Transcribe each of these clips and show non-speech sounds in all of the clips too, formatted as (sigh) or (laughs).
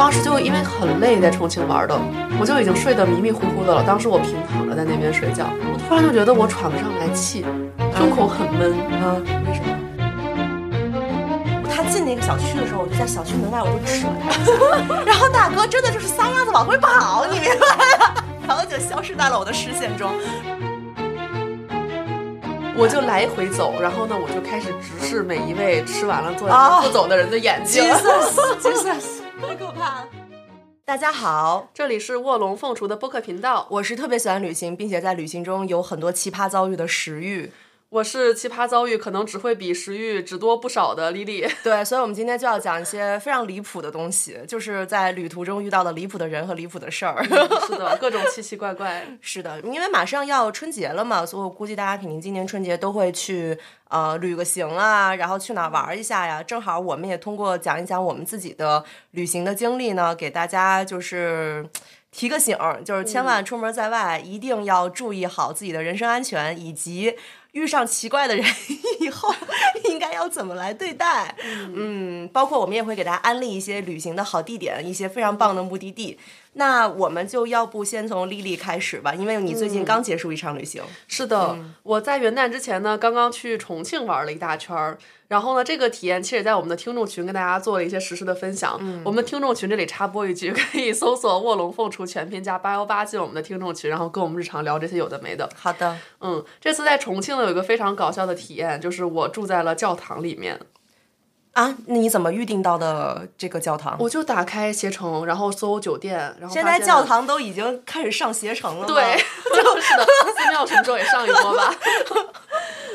当时就因为很累，在重庆玩的，我就已经睡得迷迷糊糊的了。当时我平躺着在那边睡觉，我突然就觉得我喘不上来气，胸口很闷。啊，为什么？他进那个小区的时候，我就在小区门外，我就指了他 (laughs) 然后大哥真的就是撒丫子往回跑，你明白吗？然后就消失在了我的视线中。我就来回走，然后呢，我就开始直视每一位吃完了坐不走的人的眼睛。Jesus，大家好，这里是卧龙凤雏的播客频道，我是特别喜欢旅行，并且在旅行中有很多奇葩遭遇的石玉。我是奇葩遭遇可能只会比食欲只多不少的莉莉。(laughs) 对，所以我们今天就要讲一些非常离谱的东西，就是在旅途中遇到的离谱的人和离谱的事儿。是的，各种奇奇怪怪。(laughs) 是的，因为马上要春节了嘛，所以我估计大家肯定今年春节都会去呃旅个行啊，然后去哪儿玩一下呀。正好我们也通过讲一讲我们自己的旅行的经历呢，给大家就是。提个醒儿，就是千万出门在外、一定要注意好自己的人身安全，以及遇上奇怪的人以后应该要怎么来对待。嗯，包括我们也会给大家安利一些旅行的好地点，一些非常棒的目的地。那我们就要不先从丽丽开始吧，因为你最近刚结束一场旅行。是的，我在元旦之前呢，刚刚去重庆玩了一大圈儿。然后呢，这个体验其实也在我们的听众群跟大家做了一些实时的分享。我们的听众群这里插播一句，(laughs) 可以搜索“卧龙凤雏”全拼加八幺八进我们的听众群，然后跟我们日常聊这些有的没的。好的，嗯，这次在重庆呢有一个非常搞笑的体验，就是我住在了教堂里面。啊，那你怎么预定到的这个教堂？我就打开携程，然后搜酒店，然后现在教堂都已经开始上携程了。对，就 (laughs) 是的，寺庙什么时候也上一波吧。(laughs)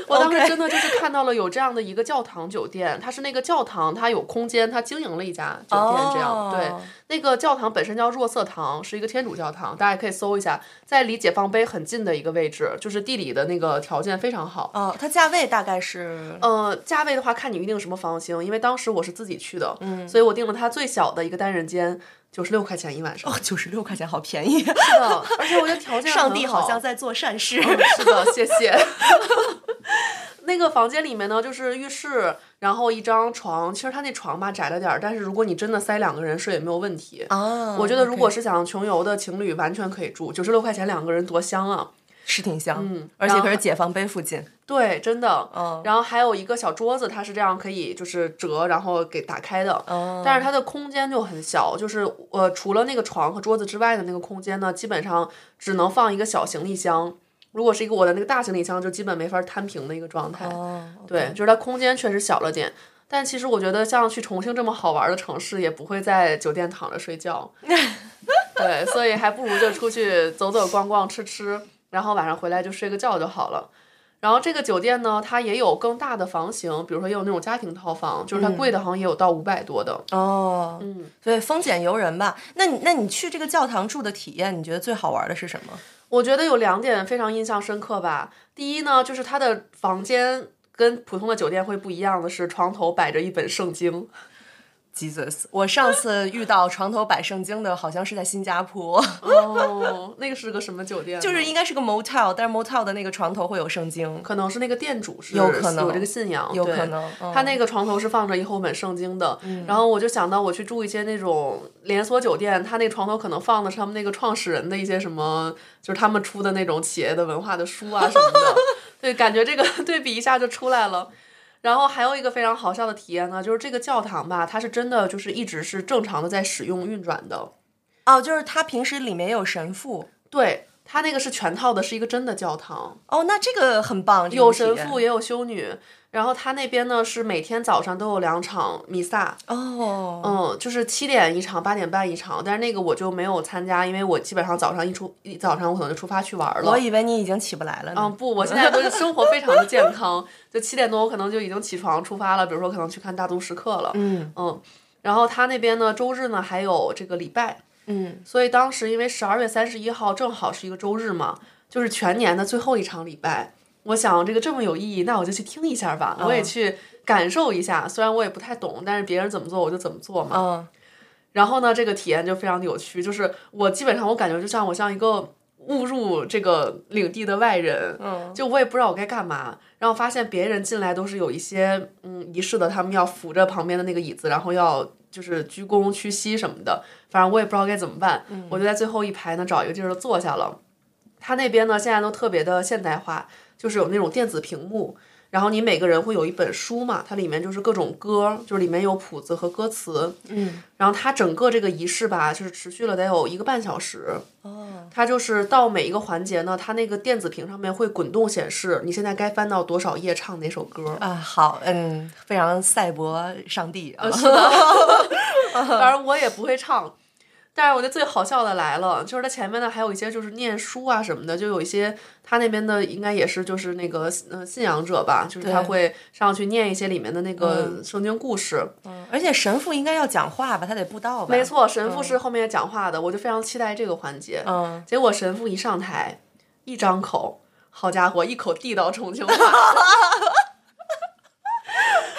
我当时真的就是看到了有这样的一个教堂酒店，它是那个教堂，它有空间，它经营了一家酒店，这样、哦对。那个教堂本身叫若瑟堂，是一个天主教堂，大家可以搜一下，在离解放碑很近的一个位置，就是地理的那个条件非常好。哦，它价位大概是呃，价位的话看你预定什么房型，因为当时我是自己去的，嗯，所以我订了它最小的一个单人间，九十六块钱一晚上。哦九十六块钱，好便宜。是的，而且我觉得条件上帝好好像在做善事。是的，谢谢。(laughs) (laughs) 那个房间里面呢，就是浴室，然后一张床。其实它那床吧窄了点儿，但是如果你真的塞两个人睡也没有问题。啊，我觉得如果是想穷游的情侣，完全可以住，九十六块钱两个人多香啊！是挺香，嗯而且可是解放碑附近。对，真的。嗯然后还有一个小桌子，它是这样可以就是折，然后给打开的。哦但是它的空间就很小，就是呃，除了那个床和桌子之外的那个空间呢，基本上只能放一个小行李箱。如果是一个我的那个大行李箱，就基本没法摊平的一个状态。哦，对，就是它空间确实小了点。但其实我觉得，像去重庆这么好玩的城市，也不会在酒店躺着睡觉。(laughs) 对，所以还不如就出去走走逛逛、吃吃，然后晚上回来就睡个觉就好了。然后这个酒店呢，它也有更大的房型，比如说也有那种家庭套房，就是它贵的好像也有到五百多的。哦，嗯，所以丰俭由人吧。那你那你去这个教堂住的体验，你觉得最好玩的是什么？我觉得有两点非常印象深刻吧。第一呢，就是他的房间跟普通的酒店会不一样的是，床头摆着一本圣经。Jesus，我上次遇到床头摆圣经的，好像是在新加坡，(laughs) 哦，那个是个什么酒店？就是应该是个 motel，但是 motel 的那个床头会有圣经。可能是那个店主是有可能有这个信仰，有可能嗯他那个床头是放着一厚本圣经的，然后我就想到我去住一些那种连锁酒店，他那个床头可能放的是他们那个创始人的一些什么，就是他们出的那种企业的文化的书啊什么的，(laughs) 对，感觉这个对比一下就出来了。然后还有一个非常好笑的体验呢，就是这个教堂吧，它是真的就是一直是正常的在使用运转的，哦，就是它平时里面有神父。对，它那个是全套的，是一个真的教堂。哦，那这个很棒，这有神父也有修女，然后他那边呢是每天早上都有两场弥撒，哦，嗯，就是七点一场，八点半一场，但是那个我就没有参加，因为我基本上早上一出一早上我可能就出发去玩了。我以为你已经起不来了呢。嗯，不，我现在都是生活非常的健康，(laughs) 就七点多我可能就已经起床出发了，比如说可能去看大都时刻了，嗯嗯，然后他那边呢周日呢还有这个礼拜，嗯，所以当时因为十二月三十一号正好是一个周日嘛，就是全年的最后一场礼拜。我想这个这么有意义，那我就去听一下吧，我也去感受一下。虽然我也不太懂，但是别人怎么做我就怎么做嘛。嗯，然后呢，这个体验就非常的有趣，就是我基本上我感觉就像我像一个误入这个领地的外人，嗯就我也不知道我该干嘛。然后发现别人进来都是有一些嗯仪式的，他们要扶着旁边的那个椅子，然后要就是鞠躬屈膝什么的。反正我也不知道该怎么办，我就在最后一排呢找一个地儿坐下了。他那边呢现在都特别的现代化，就是有那种电子屏幕。然后你每个人会有一本书嘛，它里面就是各种歌，就是里面有谱子和歌词。嗯，然后它整个这个仪式吧，就是持续了得有一个半小时。哦，它就是到每一个环节呢，它那个电子屏上面会滚动显示你现在该翻到多少页唱哪首歌。啊，好，嗯，非常赛博上帝啊，是的，(laughs) 当然我也不会唱。但是我觉得最好笑的来了，就是他前面呢还有一些就是念书啊什么的，就有一些他那边的应该也是就是那个呃信仰者吧，就是他会上去念一些里面的那个圣经故事。嗯，而且神父应该要讲话吧，他得布道吧？没错，神父是后面讲话的，我就非常期待这个环节。嗯，结果神父一上台，一张口，好家伙，一口地道重庆话。(laughs)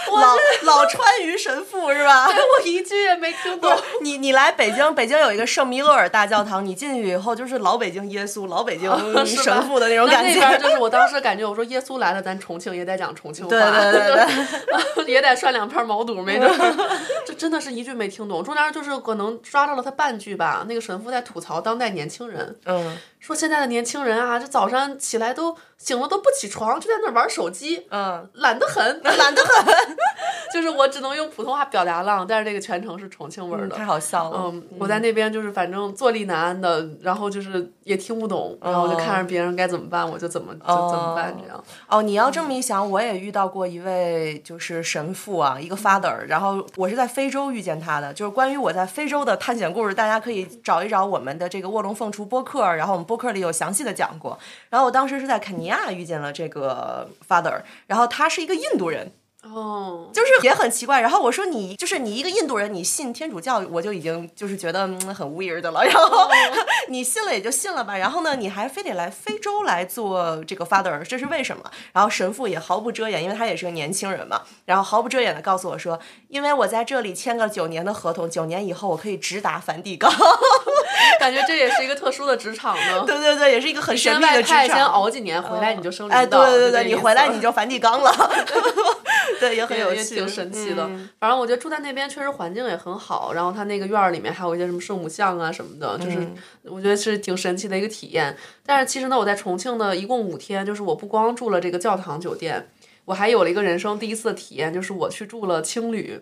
(laughs) 老老川渝神父是吧？我一句也没听懂。你你来北京，北京有一个圣弥勒尔大教堂，你进去以后就是老北京耶稣、老北京神父的那种感那边觉。就是我当时感觉，我说耶稣来了，咱重庆也得讲重庆话，对对对对，(laughs) 也得涮两片毛肚，没准儿。(laughs) 这真的是一句没听懂，中间就是可能抓到了他半句吧。那个神父在吐槽当代年轻人，嗯说现在的年轻人啊，这早上起来都醒了都不起床，就在那玩手机，嗯，懒得很，懒得很，(laughs) 就是我只能用普通话表达了，但是这个全程是重庆味儿的。太好笑了。嗯，我在那边就是反正坐立难安的，然后就是也听不懂，然后我就看着别人该怎么办，我就怎么就怎么办这样。哦，你要这么一想，我也遇到过一位就是神父啊，一个 father，然后我是在非洲遇见他的，就是关于我在非洲的探险故事，大家可以找一找我们的这个卧龙凤雏播客，然后我们播客里有详细的讲过。然后我当时是在肯尼亚遇见了这个 father，然后他是一个印度人。哦，就是也很奇怪，然后我说你就是你一个印度人，你信天主教，我就已经就是觉得、嗯、很 weird 的了。然后 (laughs) 你信了也就信了吧，然后呢，你还非得来非洲来做这个 father，这是为什么？然后神父也毫不遮掩，因为他也是个年轻人嘛，然后毫不遮掩的告诉我说，因为我在这里签个九年的合同，九年以后我可以直达梵蒂冈。(laughs) 感觉这也是一个特殊的职场呢。对对对，也是一个很神秘的职外派，先。熬几年，回来你就升领哎，导。对对对对，你回来你就梵蒂冈了，(laughs) 对，也很有趣，挺神奇的。嗯反正我觉得住在那边确实环境也很好，然后它那个院儿里面还有一些什么圣母像啊什么的，就是嗯我觉得是挺神奇的一个体验。但是其实呢，我在重庆呢一共五天，就是我不光住了这个教堂酒店。我还有了一个人生第一次的体验，就是我去住了青旅。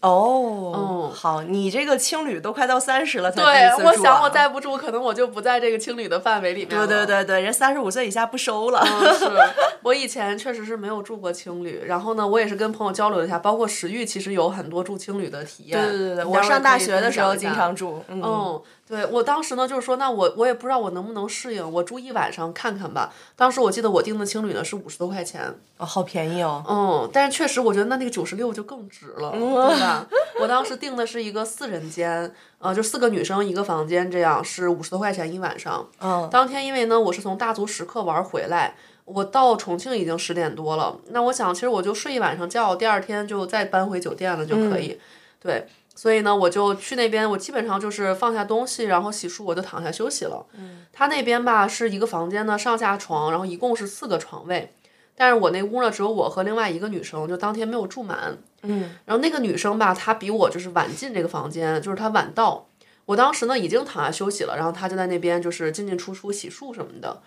哦，嗯好，你这个青旅都快到三十了才对我想我再不住，可能我就不在这个青旅的范围里面对了。对对对，人三十五岁以下不收了。嗯，(laughs) 是我以前确实是没有住过青旅，然后呢，我也是跟朋友交流了一下，包括石玉其实有很多住青旅的体验。对对对对，我上大学的时候经常住。嗯，嗯，对我当时呢，就是说，那我我也不知道我能不能适应，我住一晚上看看吧。当时我记得我订的青旅呢是五十多块钱，哦，好便宜哦。嗯，但是确实我觉得那那个九十六就更值了，对吧？(laughs) 我当时订的是一个四人间，呃，就四个女生一个房间，这样是五十多块钱一晚上。嗯，当天因为呢我是从大足石刻玩回来，我到重庆已经十点多了，那我想其实我就睡一晚上觉，第二天就再搬回酒店了就可以，对。所以呢，我就去那边，我基本上就是放下东西，然后洗漱，我就躺下休息了。嗯，他那边吧是一个房间呢，上下床，然后一共是四个床位，但是我那屋呢只有我和另外一个女生，就当天没有住满。嗯，然后那个女生吧，她比我就是晚进这个房间，就是她晚到。我当时呢已经躺下休息了，然后她就在那边就是进进出出洗漱什么的。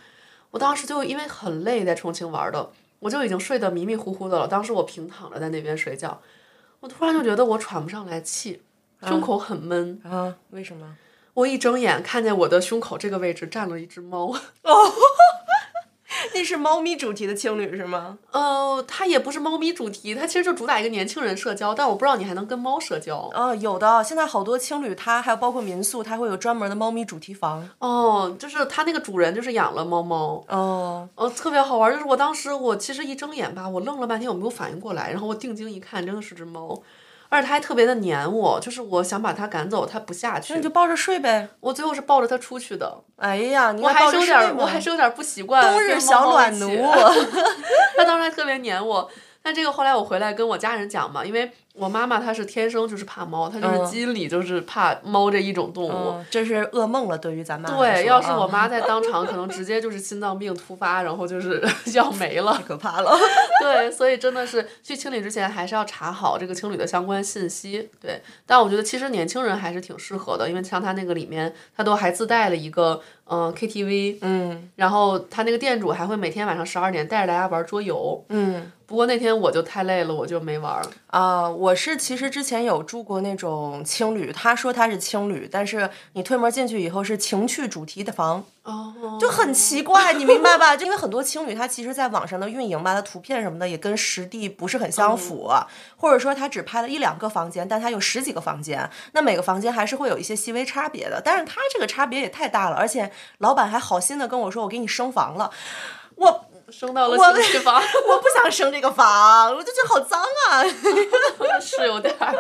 我当时就因为很累，在重庆玩的，我就已经睡得迷迷糊糊的了。当时我平躺着在那边睡觉，我突然就觉得我喘不上来气，胸口很闷。啊，为什么？我一睁眼看见我的胸口这个位置站了一只猫。(laughs) (laughs) 那是猫咪主题的青旅是吗？呃，它也不是猫咪主题，它其实就主打一个年轻人社交，但我不知道你还能跟猫社交。哦，有的，现在好多青旅它还有包括民宿，它会有专门的猫咪主题房。哦，就是它那个主人就是养了猫猫。哦，呃，特别好玩，就是我当时我其实一睁眼吧，我愣了半天，我没有反应过来，然后我定睛一看，真的是只猫，而且它还特别的黏我，就是我想把它赶走，它不下去那你，就抱着睡呗。我最后是抱着它出去的，哎呀，你我还是有点我还是有点不习惯。冬日小暖奴。(laughs) 它当时还特别黏我。但这个后来我回来跟我家人讲嘛，因为我妈妈她是天生就是怕猫，她就是嗯基因里就是怕猫这一种动物。嗯，这是噩梦了，对于咱妈来对，要是我妈 (laughs) 在当场，可能直接就是心脏病突发，然后就是 (laughs) 要没了。可怕了。对，所以真的是去清理之前还是要查好这个清理的相关信息。对，但我觉得其实年轻人还是挺适合的，因为像他那个里面，它都还自带了一个嗯、呃 KTV，嗯然后他那个店主还会每天晚上十二点带着大家玩桌游。嗯。不过那天我就太累了，我就没玩儿。啊、我是其实之前有住过那种青旅，他说他是青旅，但是你推门进去以后是情趣主题的房，哦，就很奇怪，你明白吧？(laughs) 就因为很多青旅，它其实在网上的运营吧，它图片什么的也跟实地不是很相符，或者说它只拍了一两个房间，但它有十几个房间，那每个房间还是会有一些细微差别的。但是它这个差别也太大了，而且老板还好心的跟我说，我给你升房了，我升到了我兴趣房，(laughs) 我不想升这个房，(laughs) 我就觉得好脏啊。(laughs) 是有点儿。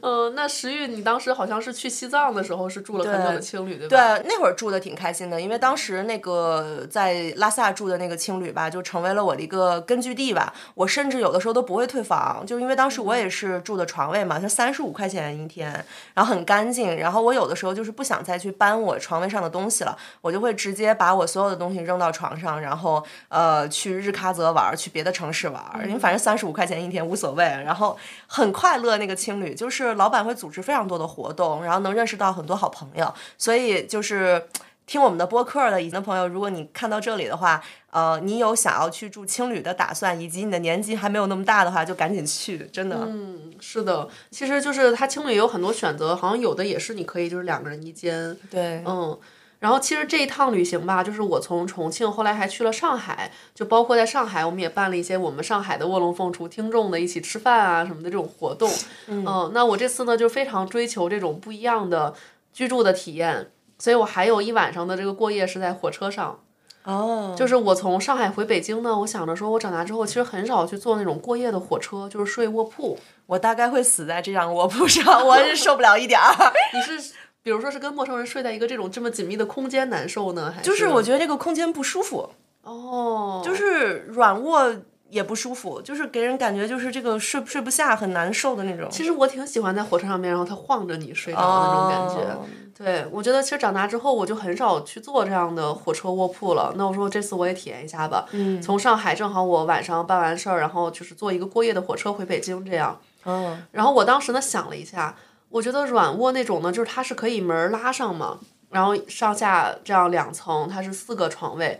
嗯，那石玉，你当时好像是去西藏的时候是住了很久的青旅，对吧？对，那会儿住的挺开心的，因为当时那个在拉萨住的那个青旅吧，就成为了我的一个根据地吧。我甚至有的时候都不会退房，就因为当时我也是住的床位嘛，它三十五块钱一天，然后很干净。然后我有的时候就是不想再去搬我床位上的东西了，我就会直接把我所有的东西扔到床上，然后呃去日喀则玩，去别的城市玩，因为反正三十五块钱一天无所谓。然后很快乐，那个青旅就是老板会组织非常多的活动，然后能认识到很多好朋友，所以就是。听我们的播客的已经的朋友，如果你看到这里的话，呃，你有想要去住青旅的打算，以及你的年纪还没有那么大的话，就赶紧去，真的。嗯，是的，其实就是它青旅有很多选择，好像有的也是你可以就是两个人一间，对，嗯。然后其实这一趟旅行吧，就是我从重庆，后来还去了上海，就包括在上海，我们也办了一些我们上海的卧龙凤雏听众的一起吃饭啊什么的这种活动。嗯，那我这次呢就非常追求这种不一样的居住的体验，所以我还有一晚上的这个过夜是在火车上。哦，就是我从上海回北京呢，我想着说，我长大之后其实很少去坐那种过夜的火车，就是睡卧铺。我大概会死在这张卧铺上，我是受不了一点儿。(laughs) 你是比如说是跟陌生人睡在一个这种这么紧密的空间难受呢，还是就是我觉得这个空间不舒服，哦，就是软卧也不舒服，就是给人感觉就是这个睡睡不下，很难受的那种。其实我挺喜欢在火车上面，然后它晃着你睡着的那种感觉。哦对，我觉得其实长大之后，我就很少去坐这样的火车卧铺了。那我说这次我也体验一下吧。嗯。从上海正好我晚上办完事儿，然后就是坐一个过夜的火车回北京这样。嗯，然后我当时呢想了一下，我觉得软卧那种呢，就是它是可以门拉上嘛，然后上下这样两层，它是四个床位。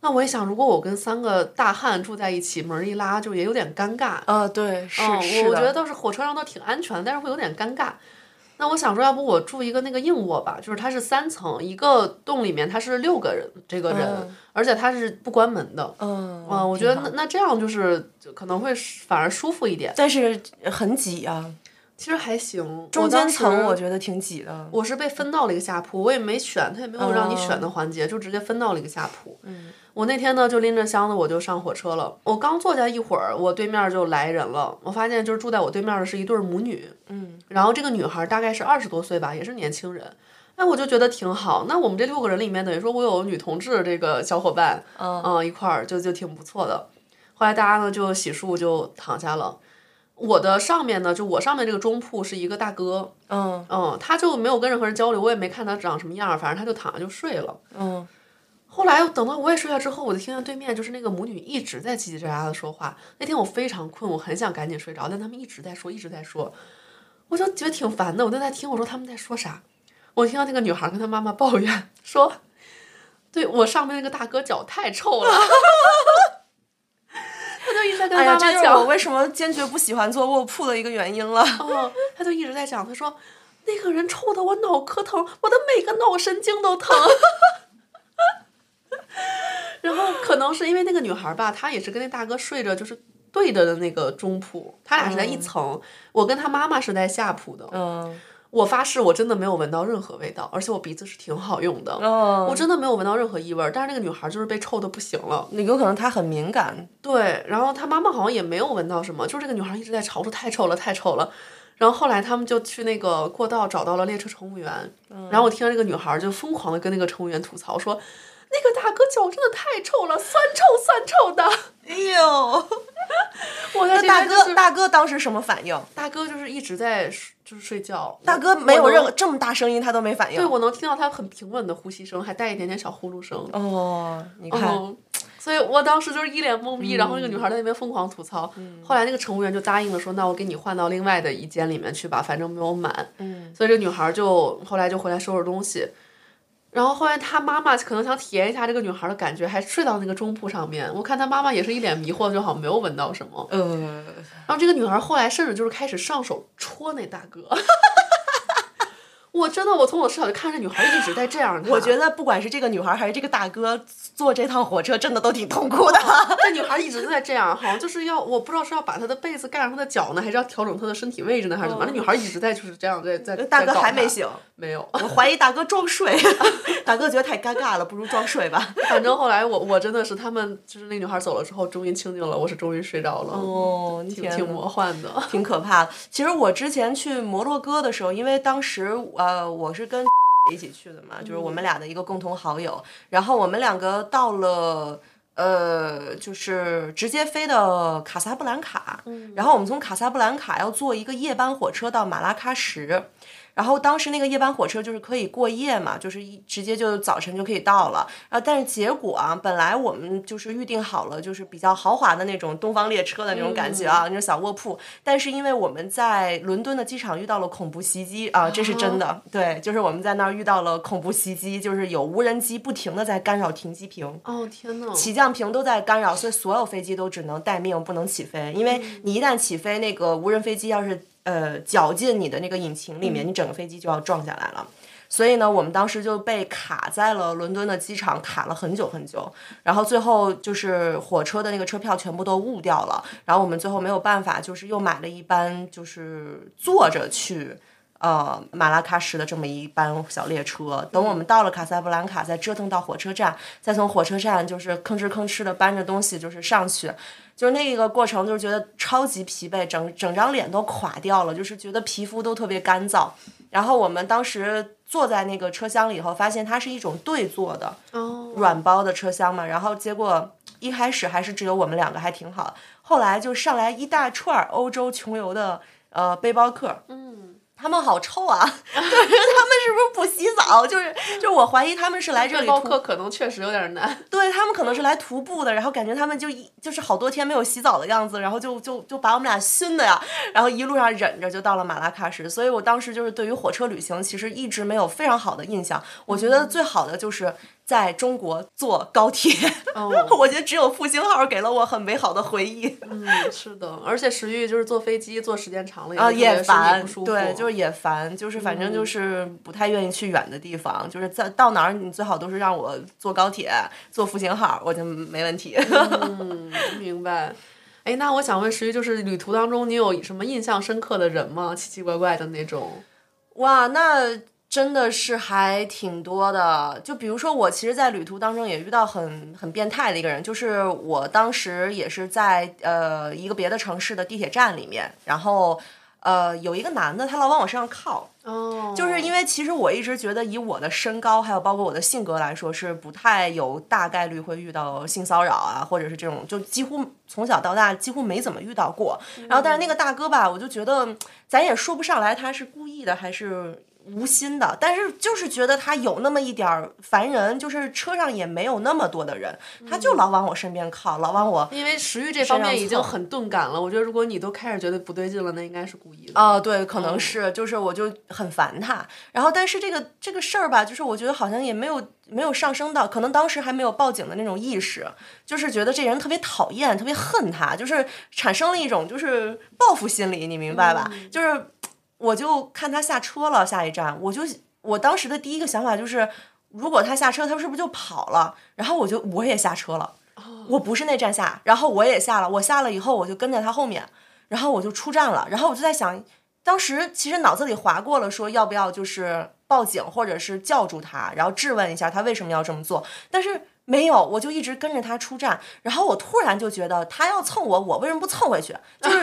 那我一想，如果我跟三个大汉住在一起，门一拉，就也有点尴尬。啊，对，是嗯，是的我我觉得倒是火车上倒挺安全，但是会有点尴尬。那我想说，要不我住一个那个硬卧吧，就是它是三层，一个洞里面它是六个人，这个人，嗯而且它是不关门的。嗯，嗯，我觉得那那这样就是就可能会反而舒服一点。但是很挤啊，其实还行，中间层我觉得挺挤的。我是被分到了一个下铺，我也没选，他也没有让你选哦的环节，就直接分到了一个下铺。嗯，我那天呢就拎着箱子我就上火车了。我刚坐下一会儿，我对面就来人了。我发现就是住在我对面的是一对母女，嗯，然后这个女孩大概是二十多岁吧，也是年轻人。哎，我就觉得挺好。那我们这六个人里面，等于说我有女同志这个小伙伴，嗯、一块儿就就挺不错的。后来大家呢就洗漱就躺下了。我的上面呢，就我上面这个中铺是一个大哥，嗯嗯，他就没有跟任何人交流，我也没看他长什么样儿，反正他就躺着就睡了。嗯，后来等到我也睡下之后，我就听见对面就是那个母女一直在叽叽喳喳的说话。那天我非常困，我很想赶紧睡着，但他们一直在说，一直在说，我就觉得挺烦的。我就在听，我说他们在说啥？我听到那个女孩跟她妈妈抱怨说，对我上面那个大哥脚太臭了。(laughs) 他就一直在跟哎，这妈妈讲，就是我为什么坚决不喜欢坐卧铺的一个原因了。哦，他就一直在讲，他说那个人臭的我脑壳疼，我的每个脑神经都疼。(laughs) 然后可能是因为那个女孩吧，她也是跟那大哥睡着，就是对着的那个中铺，他俩是在一层，我跟他妈妈是在下铺的。嗯我发誓，我真的没有闻到任何味道，而且我鼻子是挺好用的，哦，我真的没有闻到任何异味儿。但是那个女孩就是被臭的不行了。有可能她很敏感。对，然后她妈妈好像也没有闻到什么，就是这个女孩一直在吵说太臭了，太臭了。然后后来他们就去那个过道找到了列车乘务员，然后我听到这个女孩就疯狂的跟那个乘务员吐槽说：“那个大哥脚真的太臭了，酸臭酸臭的。哎呦，(laughs) 我的大哥大哥当时什么反应？大哥就是一直在睡就是睡觉。大哥没有任何这么大声音，他都没反应。对，我能听到他很平稳的呼吸声，还带一点点小呼噜声。哦，你看，嗯，所以我当时就是一脸懵逼，然后那个女孩在那边疯狂吐槽。后来那个乘务员就答应了，说那我给你换到另外的一间里面去吧，反正没有满。嗯，所以这个女孩就后来就回来收拾东西。然后后来他妈妈可能想体验一下这个女孩的感觉，还睡到那个中铺上面。我看他妈妈也是一脸迷惑，就好像没有闻到什么。呃，然后这个女孩后来甚至就是开始上手戳那大哥。我真的，我从我视角就看这女孩一直在这样看。我觉得不管是这个女孩还是这个大哥，坐这趟火车真的都挺痛苦的。(laughs) 这女孩一直都在这样，好像就是要我不知道是要把她的被子盖上她的脚呢，还是要调整她的身体位置呢，还是怎么？那女孩一直在就是这样在在。大哥还没醒，没有。我怀疑大哥装睡。(laughs) 大哥觉得太尴尬了，不如装睡吧。(laughs) 反正后来我我真的是他们就是那女孩走了之后，终于清静了，我是终于睡着了。哦，挺挺魔幻的。挺可怕的。其实我之前去摩洛哥的时候，因为当时呃我是跟一起去的嘛，就是我们俩的一个共同好友，然后我们两个到了。呃，就是直接飞的卡萨布兰卡，然后我们从卡萨布兰卡要坐一个夜班火车到马拉喀什，然后当时那个夜班火车就是可以过夜嘛，就是一直接就早晨就可以到了。啊，但是结果啊，本来我们就是预定好了，就是比较豪华的那种东方列车的那种感觉啊，那种小卧铺。但是因为我们在伦敦的机场遇到了恐怖袭击啊，这是真的。对，就是我们在那儿遇到了恐怖袭击，就是有无人机不停的在干扰停机坪。哦天呐！起降坪都在干扰，所以所有飞机都只能待命，不能起飞。因为你一旦起飞，那个无人飞机要是呃绞进你的那个引擎里面，你整个飞机就要撞下来了。所以呢，我们当时就被卡在了伦敦的机场，卡了很久很久。然后最后就是火车的那个车票全部都误掉了，然后我们最后没有办法，就是又买了一班就是坐着去。呃，马拉喀什的这么一班小列车，等我们到了卡萨布兰卡，再折腾到火车站，再从火车站就是吭哧吭哧的搬着东西就是上去，就是那个过程，就是觉得超级疲惫，整整张脸都垮掉了，就是觉得皮肤都特别干燥。然后我们当时坐在那个车厢里以后，发现它是一种对坐的哦，软包的车厢嘛，然后结果一开始还是只有我们两个，还挺好。后来就上来一大串儿欧洲穷游的呃背包客，嗯，他们好臭啊！(laughs) 就是他们是不是不洗澡？就是就是我怀疑他们是来这里包客可能确实有点难。对他们可能是来徒步的，然后感觉他们就一就是好多天没有洗澡的样子，然后就就就把我们俩熏的呀，然后一路上忍着就到了马拉喀什。所以我当时就是对于火车旅行其实一直没有非常好的印象。我觉得最好的就是在中国坐高铁，哦 (laughs) 我觉得只有复兴号给了我很美好的回忆。嗯，是的，而且石玉就是坐飞机坐时间长了啊，也也烦。对，就是也烦，就是反正就是不太愿意去远的地方，就是在到哪儿你最好都是让我坐高铁、坐复兴号，我就没问题。嗯，明白。哎，那我想问石玉，就是旅途当中你有什么印象深刻的人吗？奇奇怪怪的那种。哇，那真的是还挺多的。就比如说，我其实，在旅途当中也遇到很很变态的一个人，就是我当时也是在呃一个别的城市的地铁站里面，然后呃有一个男的，他老往我身上靠。哦，就是因为其实我一直觉得，以我的身高还有包括我的性格来说，是不太有大概率会遇到性骚扰啊，或者是这种，就几乎从小到大几乎没怎么遇到过。然后，但是那个大哥吧，我就觉得咱也说不上来他是故意的还是。无心的，但是就是觉得他有那么一点儿烦人，就是车上也没有那么多的人，他就老往我身边靠，老往我因为食欲这方面已经很钝感了，我觉得如果你都开始觉得不对劲了，那应该是故意的。啊、对，可能是，就是我就很烦他。然后，但是这个这个事儿吧，就是我觉得好像也没有没有上升到，可能当时还没有报警的那种意识，就是觉得这人特别讨厌，特别恨他，就是产生了一种就是报复心理，你明白吧？就是我就看他下车了，下一站，我就我当时的第一个想法就是，如果他下车，他是不是就跑了？然后我就我也下车了。我不是那站下，然后我也下了，我下了以后我就跟在他后面，然后我就出站了，然后我就在想，当时其实脑子里划过了说要不要就是报警或者是叫住他，然后质问一下他为什么要这么做，但是没有，我就一直跟着他出站，然后我突然就觉得他要蹭我，我为什么不蹭回去？就是 (laughs)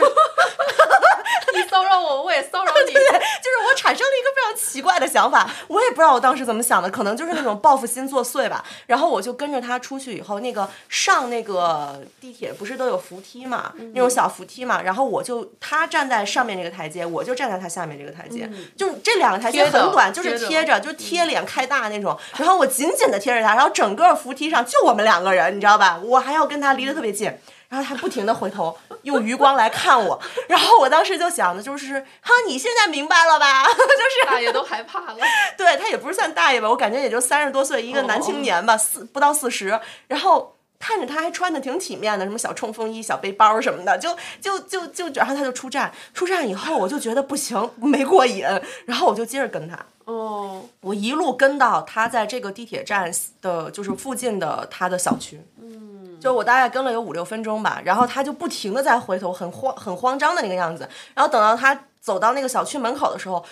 你骚扰我，我，也骚扰你。(laughs) 就是我产生了一个非常奇怪的想法，我也不知道我当时怎么想的，可能就是那种报复心作祟吧。然后我就跟着他出去以后，那个上那个地铁不是都有扶梯嘛，那种小扶梯嘛。然后我就他站在上面那个台阶，我就站在他下面这个台阶，就这两个台阶很短，就是贴着，就贴脸开大那种。然后我紧紧的贴着他，然后整个扶梯上就我们两个人，你知道吧？我还要跟他离得特别近。然后他不停的回头用余光来看我，然后我当时就想的就是，哈，你现在明白了吧？(laughs) 就是大爷都害怕了。对他也不是算大爷吧，我感觉也就三十多岁一个男青年吧，四不到四十。然后看着他还穿的挺体面的，什么小冲锋衣、小背包什么的，就就就就，然后他就出站，出站以后我就觉得不行，没过瘾，然后我就接着跟他。哦。我一路跟到他在这个地铁站的，就是附近的他的小区。嗯。就我大概跟了有五六分钟吧，然后他就不停的在回头，很慌很慌张的那个样子。然后等到他走到那个小区门口的时候，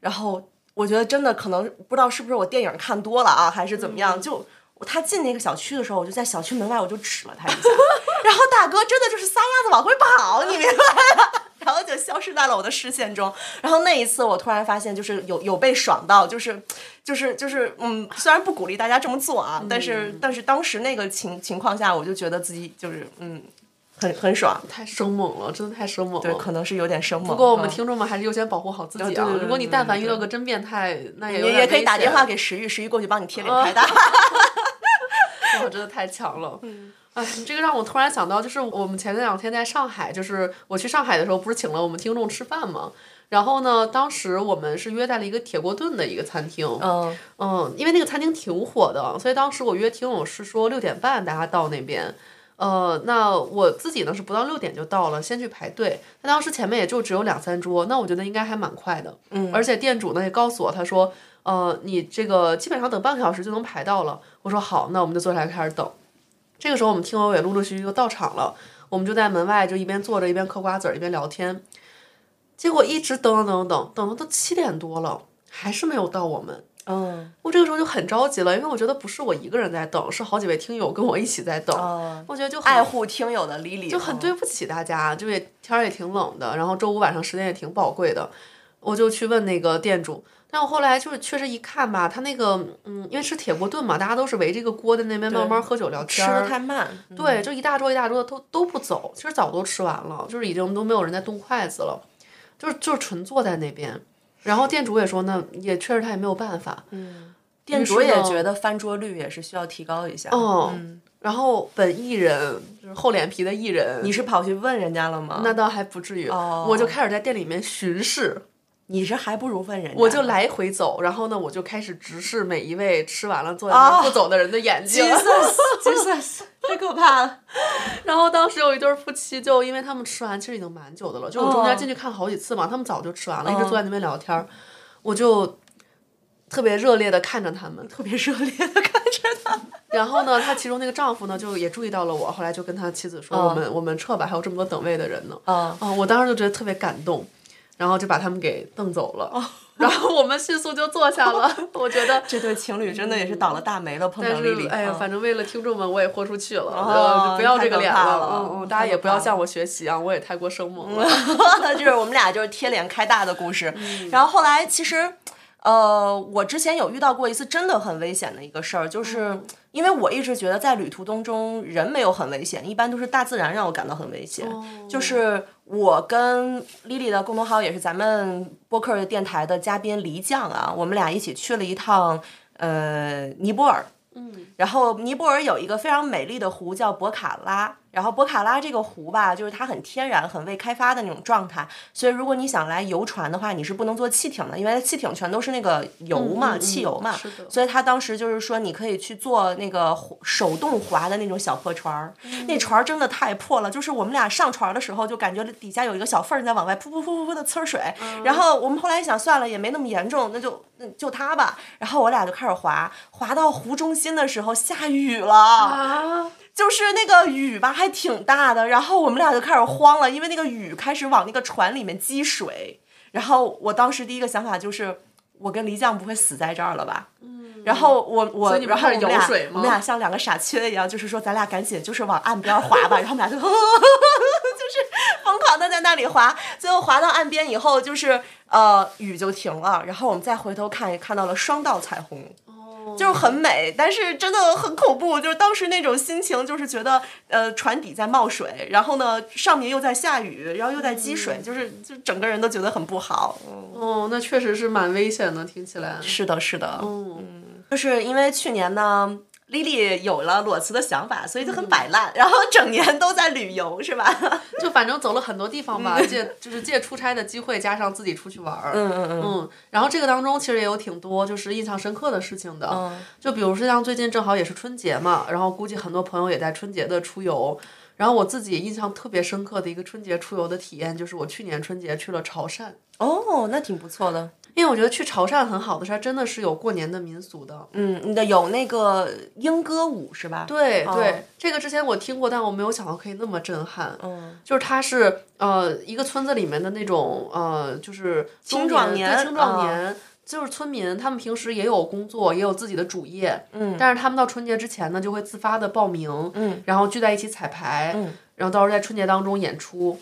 然后我觉得真的可能不知道是不是我电影看多了啊，还是怎么样，就他进那个小区的时候，我就在小区门外我就指了他一下，(laughs) 然后大哥真的就是撒丫子往回跑，你明白吗？(laughs) 然后就消失在了我的视线中。然后那一次，我突然发现，就是有有被爽到，就是，就是就是嗯，虽然不鼓励大家这么做啊，但是但是当时那个情情况下，我就觉得自己就是嗯，很很爽。太生猛了，真的太生猛了。对，可能是有点生猛。不过我们听众们还是优先保护好自己啊！如果你但凡遇到个真变态，那也也可以打电话给石玉，石玉过去帮你贴脸开大。(laughs) 哇，真的太强了。嗯哎，这个让我突然想到，就是我们前两天在上海，就是我去上海的时候，不是请了我们听众吃饭吗？然后呢，当时我们是约在了一个铁锅炖的一个餐厅。嗯嗯，因为那个餐厅挺火的，所以当时我约听友是说六点半大家到那边。呃，那我自己呢是不到六点就到了，先去排队。他当时前面也就只有两三桌，那我觉得应该还蛮快的。嗯，而且店主呢也告诉我，他说，呃，你这个基本上等半个小时就能排到了。我说好，那我们就坐下来开始等。这个时候，我们听友也陆陆续续就到场了，我们就在门外就一边坐着一边嗑瓜子儿一边聊天，结果一直等等等等到都七点多了，还是没有到我们。嗯，我这个时候就很着急了，因为我觉得不是我一个人在等，是好几位听友跟我一起在等。我觉得就爱护听友的 Lily 就很对不起大家，就也天儿也挺冷的，然后周五晚上时间也挺宝贵的，我就去问那个店主。但我后来就是确实一看吧，他那个嗯，因为是铁锅炖嘛，大家都是围这个锅在那边慢慢喝酒聊天吃的太慢。对，就一大桌一大桌的都都不走，其实早都吃完了，就是已经都没有人在动筷子了，就是就是纯坐在那边。然后店主也说，呢也确实他也没有办法。嗯，店主也觉得翻桌率也是需要提高一下。嗯，然后本艺人就是厚脸皮的艺人，你是跑去问人家了吗？那倒还不至于，我就开始在店里面巡视。你是还不如问人家。我就来回走，然后呢，我就开始直视每一位吃完了坐在那不走的人的眼睛。(laughs) Jesus，太可怕了。然后当时有一对夫妻，就因为他们吃完其实已经蛮久的了，就我中间进去看好几次嘛，他们早就吃完了，一直坐在那边聊天儿，我就特别热烈的看着他们，特别热烈的看着他们。然后呢，他其中那个丈夫呢，就也注意到了我，后来就跟他妻子说：“我们我们撤吧，还有这么多等位的人呢。”啊啊！我当时就觉得特别感动。然后就把他们给蹬走了，然后我们迅速就坐下了。(laughs) 我觉得这对情侣真的也是倒了大霉了，碰到丽丽。哎呀，反正为了听众们，我也豁出去了，不要这个脸了。嗯嗯，大家也不要向我学习啊，我也太过生猛了。(laughs) 就是我们俩就是贴脸开大的故事。然后后来其实，呃，我之前有遇到过一次真的很危险的一个事儿，就是因为我一直觉得在旅途当中人没有很危险，一般都是大自然让我感到很危险，就是。我跟丽丽的共同好友也是咱们播客电台的嘉宾黎酱啊，我们俩一起去了一趟呃尼泊尔。嗯，然后尼泊尔有一个非常美丽的湖叫博卡拉，然后博卡拉这个湖吧，就是它很天然、很未开发的那种状态，所以如果你想来游船的话，你是不能坐汽艇的，因为汽艇全都是那个油嘛，汽油嘛，所以他当时就是说你可以去坐那个手动划的那种小破船儿，那船儿真的太破了，就是我们俩上船的时候就感觉底下有一个小缝儿在往外噗噗噗噗噗的呲水，然后我们后来一想算了，也没那么严重，那就那就它吧，然后我俩就开始划，划到湖中心。的时候下雨了，就是那个雨吧，还挺大的。然后我们俩就开始慌了，因为那个雨开始往那个船里面积水。然后我当时第一个想法就是，我跟黎酱不会死在这儿了吧？嗯。然后我我然后我们俩我们俩像两个傻缺一样，就是说咱俩赶紧就是往岸边划吧。(laughs) 然后我们俩就 (laughs) 就是疯狂的在那里滑，最后滑到岸边以后，就是呃雨就停了，然后我们再回头看，也看到了双道彩虹。就是很美，但是真的很恐怖。就是当时那种心情，就是觉得呃船底在冒水，然后呢上面又在下雨，然后又在积水，就是就整个人都觉得很不好。哦，那确实是蛮危险的，听起来。是的，是的。嗯，就是因为去年呢。丽丽有了裸辞的想法，所以就很摆烂，然后整年都在旅游，是吧？(laughs) 就反正走了很多地方吧，借就是借出差的机会，加上自己出去玩儿。嗯嗯嗯。然后这个当中其实也有挺多就是印象深刻的事情的。嗯。就比如说像最近正好也是春节嘛，然后估计很多朋友也在春节的出游。然后我自己印象特别深刻的一个春节出游的体验，就是我去年春节去了潮汕。哦，那挺不错的。因为我觉得去潮汕很好的是，它真的是有过年的民俗的。嗯，你的有那个莺歌舞是吧？对对，这个之前我听过，但我没有想到可以那么震撼。嗯，就是它是呃一个村子里面的那种呃就是青壮年，青壮年就是村民，他们平时也有工作，也有自己的主业。嗯，但是他们到春节之前呢，就会自发的报名，嗯，然后聚在一起彩排，嗯，然后到时候在春节当中演出。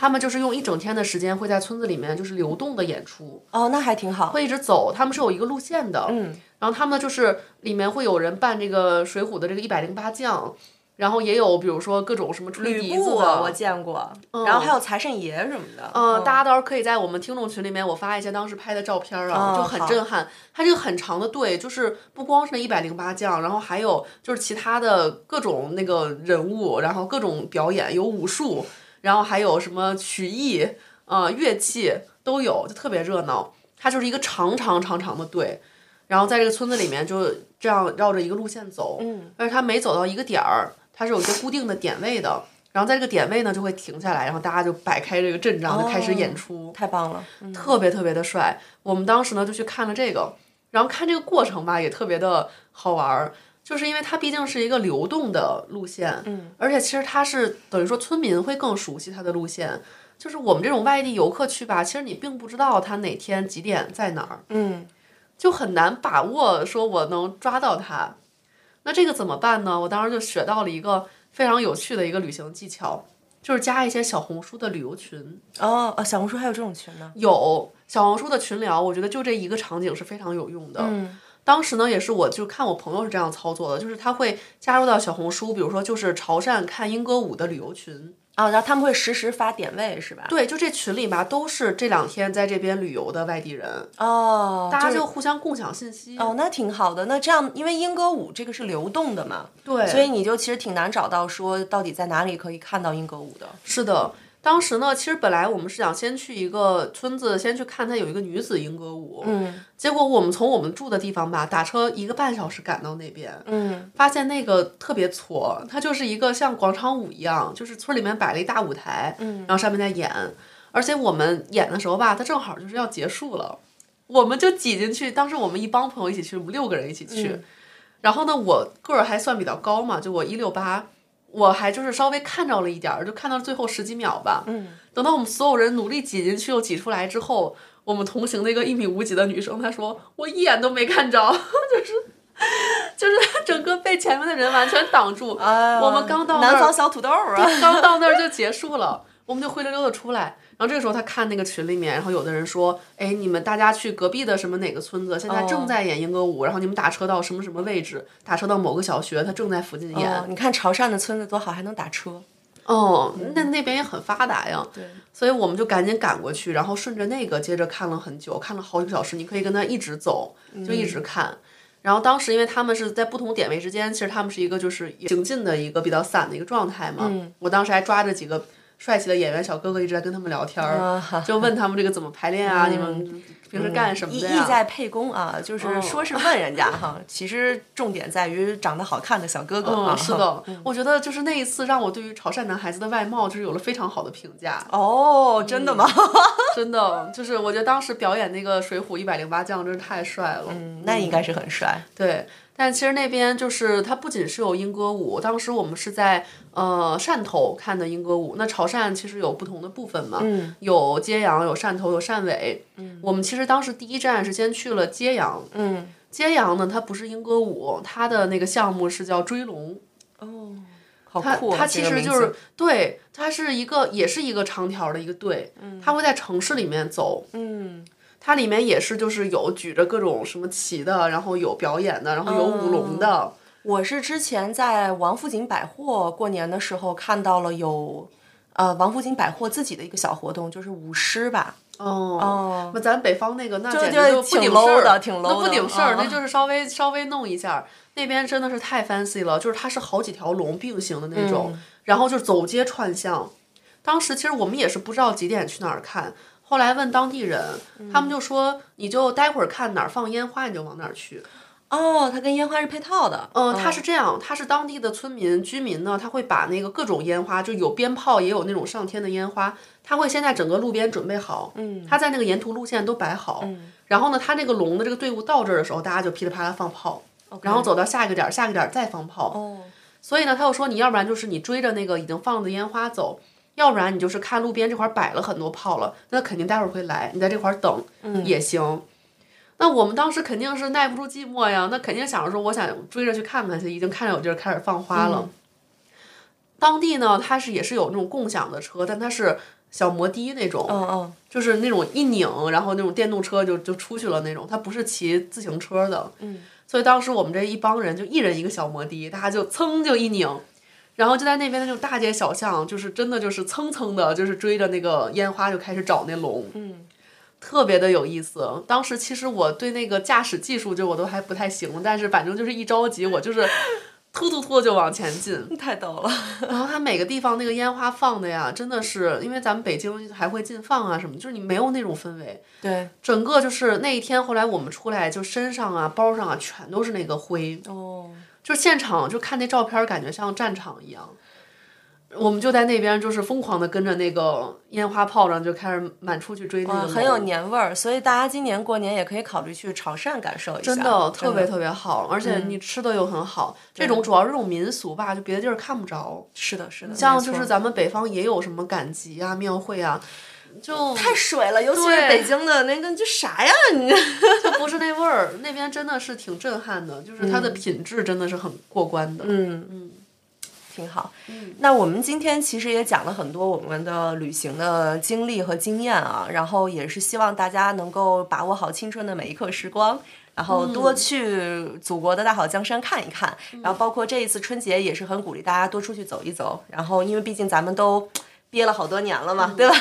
他们就是用一整天的时间会在村子里面就是流动的演出哦，那还挺好，会一直走。他们是有一个路线的，嗯，然后他们就是里面会有人扮这个水浒的这个一百零八将，然后也有比如说各种什么吹笛子的，我见过，然后还有财神爷什么的，嗯，大家到时候可以在我们听众群里面我发一些当时拍的照片啊，就很震撼。它这个很长的队，就是不光是那一百零八将，然后还有就是其他的各种那个人物，然后各种表演，有武术。然后还有什么曲艺啊，乐器都有，就特别热闹。它就是一个长长长长的队，然后在这个村子里面就这样绕着一个路线走。嗯。但是它每走到一个点儿，它是有一些固定的点位的。然后在这个点位呢，就会停下来，然后大家就摆开这个阵仗，就开始演出。太棒了，特别特别的帅。我们当时呢就去看了这个，然后看这个过程吧，也特别的好玩儿。就是因为它毕竟是一个流动的路线，嗯，而且其实它是等于说村民会更熟悉它的路线，就是我们这种外地游客去吧，其实你并不知道它哪天几点在哪儿，嗯，就很难把握说我能抓到它。那这个怎么办呢？我当时就学到了一个非常有趣的一个旅行技巧，就是加一些小红书的旅游群。哦，啊，小红书还有这种群呢？有小红书的群聊，我觉得就这一个场景是非常有用的。嗯。当时呢，也是我就看我朋友是这样操作的，就是他会加入到小红书，比如说就是潮汕看英歌舞的旅游群啊，然后他们会实时发点位，是吧？对，就这群里吧，都是这两天在这边旅游的外地人哦，大家就互相共享信息哦，那挺好的。那这样，因为英歌舞这个是流动的嘛，对，所以你就其实挺难找到说到底在哪里可以看到英歌舞的。是的。当时呢，其实本来我们是想先去一个村子，先去看它有一个女子莺歌舞。嗯。结果我们从我们住的地方吧，打车一个半小时赶到那边。嗯。发现那个特别挫，它就是一个像广场舞一样，就是村里面摆了一大舞台，嗯，然后上面在演。而且我们演的时候吧，它正好就是要结束了，我们就挤进去。当时我们一帮朋友一起去，我们六个人一起去。然后呢，我个儿还算比较高嘛，就我一六八。我还就是稍微看着了一点儿，就看到最后十几秒吧。嗯。等到我们所有人努力挤进去又挤出来之后，我们同行的一个一米五几的女生她说：“我一眼都没看着，(laughs) 就是就是整个被前面的人完全挡住。”我们刚到南方小土豆啊，刚到那儿就结束了，我们就灰溜溜的出来。然后这个时候他看那个群里面，然后有的人说：“哎，你们大家去隔壁的什么哪个村子，现在正在演莺歌舞，然后你们打车到什么什么位置，打车到某个小学，他正在附近演。”你看潮汕的村子多好，还能打车。哦，那那边也很发达呀。对。所以我们就赶紧赶过去，然后顺着那个接着看了很久，看了好几个小时。你可以跟他一直走，就一直看。然后当时因为他们是在不同点位之间，其实他们是一个就是行进的一个比较散的一个状态嘛。嗯。我当时还抓着几个。帅气的演员小哥哥一直在跟他们聊天儿，就问他们这个怎么排练啊？你们平时干什么的呀？意在沛公啊，就是说是问人家哈，其实重点在于长得好看的小哥哥啊。是的，我觉得就是那一次让我对于潮汕男孩子的外貌就是有了非常好的评价。哦，真的吗？(laughs) 真的，就是我觉得当时表演那个《水浒一百零八将》真是太帅了。嗯，那应该是很帅。对。但其实那边就是它不仅是有英歌舞，当时我们是在呃汕头看的英歌舞。那潮汕其实有不同的部分嘛，有揭阳、有汕头、有汕尾。我们其实当时第一站是先去了揭阳。揭阳呢，它不是英歌舞，它的那个项目是叫追龙。哦。它好酷啊！它其实就是字对，它是一个也是一个长条的一个队，它会在城市里面走，嗯它里面也是就是有举着各种什么旗的，然后有表演的，然后有舞龙的，我是之前在王府井百货过年的时候看到了有，呃，王府井百货自己的一个小活动，就是舞狮吧。哦。哦，那咱北方那个那简直就不顶事儿的挺 low 那不顶事儿，嗯那就是稍微稍微弄一下。那边真的是太 fancy 了，就是它是好几条龙并行的那种，嗯然后就走街串巷。当时其实我们也是不知道几点去哪儿看，后来问当地人，嗯他们就说你就待会儿看哪儿放烟花，你就往哪儿去。哦，它跟烟花是配套的。嗯，它是这样，它是当地的村民居民呢，他会把那个各种烟花，就有鞭炮，也有那种上天的烟花，他会先在整个路边准备好，嗯，他在那个沿途路线都摆好，嗯，然后呢，他那个龙的这个队伍到这儿的时候，大家就噼里啪啦放炮，然后走到下一个点儿，下一个点儿再放炮，哦，所以呢，他又说你要不然就是你追着那个已经放的烟花走。要不然你就是看路边这块儿摆了很多炮了，那肯定待会儿会来，你在这块儿等、也行。那我们当时肯定是耐不住寂寞呀，那肯定想着说，我想追着去看看去，已经看着有地儿开始放花了。当地呢，它是也是有那种共享的车，但它是小摩的那种，嗯嗯，就是那种一拧，然后那种电动车就就出去了那种，它不是骑自行车的。嗯，所以当时我们这一帮人就一人一个小摩的，大家就噌就一拧，然后就在那边的那种大街小巷，就是真的就是蹭蹭的，就是追着那个烟花就开始找那龙。嗯，特别的有意思。当时其实我对那个驾驶技术就我都还不太行，但是反正就是一着急，我就是突突突就往前进。(laughs) 太逗了。然后它每个地方那个烟花放的呀，真的是因为咱们北京还会禁放啊什么，就是你没有那种氛围。对，整个就是那一天，后来我们出来就身上啊、包上啊全都是那个灰，哦，就现场就看那照片，感觉像战场一样。我们就在那边就是疯狂的跟着那个烟花炮仗就开始满出去追那个龙，很有年味儿，所以大家今年过年也可以考虑去潮汕感受一下。真的特别特别好，而且你吃的又很好。这种主要是这种民俗吧，就别的地儿看不着。是的，是的。像就是咱们北方也有什么赶集啊、庙会啊，就太水了，尤其是北京的那个，就啥呀？你 (laughs) 就不是那味儿。那边真的是挺震撼的，就是它的品质真的是很过关的。嗯嗯，挺好。嗯那我们今天其实也讲了很多我们的旅行的经历和经验啊，然后也是希望大家能够把握好青春的每一刻时光。然后多去祖国的大好江山看一看，然后包括这一次春节也是很鼓励大家多出去走一走。然后因为毕竟咱们都憋了好多年了嘛，(laughs) 对吧？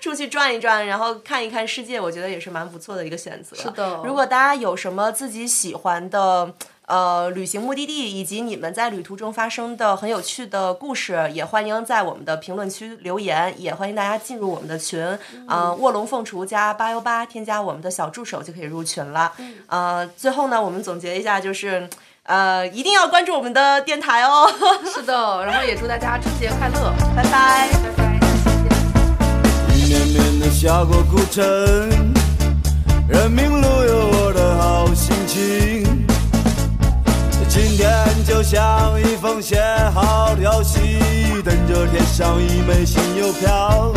出去转一转，然后看一看世界，我觉得也是蛮不错的一个选择。是的如果大家有什么自己喜欢的。呃，旅行目的地以及你们在旅途中发生的很有趣的故事，也欢迎在我们的评论区留言，也欢迎大家进入我们的群，呃，卧龙凤雏加八幺八，添加我们的小助手就可以入群了。呃，最后呢，我们总结一下，就是呃，一定要关注我们的电台哦。是的，然后也祝大家春节快乐，拜拜。拜拜，下期见。一绵绵的下过古城，人民路有我的好心情。今天就像一封写好的消息，等着贴上一枚新邮票。